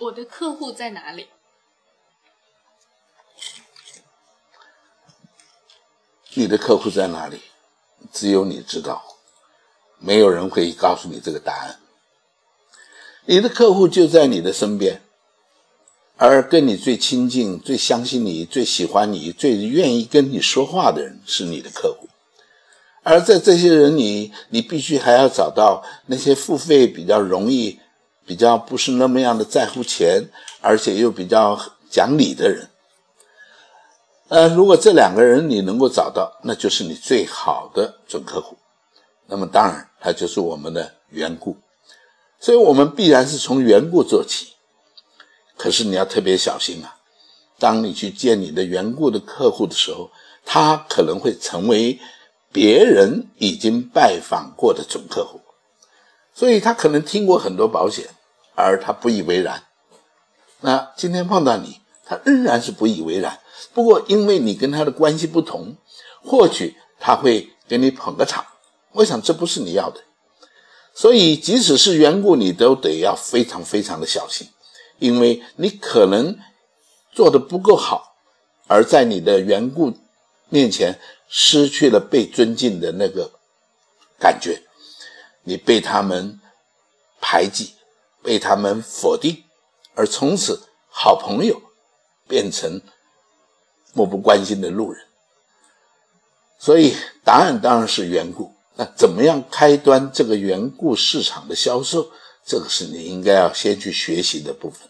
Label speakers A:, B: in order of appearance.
A: 我的客户在哪里？
B: 你的客户在哪里？只有你知道，没有人会告诉你这个答案。你的客户就在你的身边，而跟你最亲近、最相信你、最喜欢你、最愿意跟你说话的人是你的客户。而在这些人里，你必须还要找到那些付费比较容易、比较不是那么样的在乎钱，而且又比较讲理的人。呃，如果这两个人你能够找到，那就是你最好的准客户。那么当然，他就是我们的缘故。所以我们必然是从缘故做起。可是你要特别小心啊！当你去见你的缘故的客户的时候，他可能会成为别人已经拜访过的准客户，所以他可能听过很多保险，而他不以为然。那今天碰到你，他仍然是不以为然。不过，因为你跟他的关系不同，或许他会给你捧个场。我想这不是你要的，所以即使是缘故，你都得要非常非常的小心，因为你可能做的不够好，而在你的缘故面前失去了被尊敬的那个感觉，你被他们排挤，被他们否定，而从此好朋友变成。漠不关心的路人，所以答案当然是缘故。那怎么样开端这个缘故市场的销售，这个是你应该要先去学习的部分。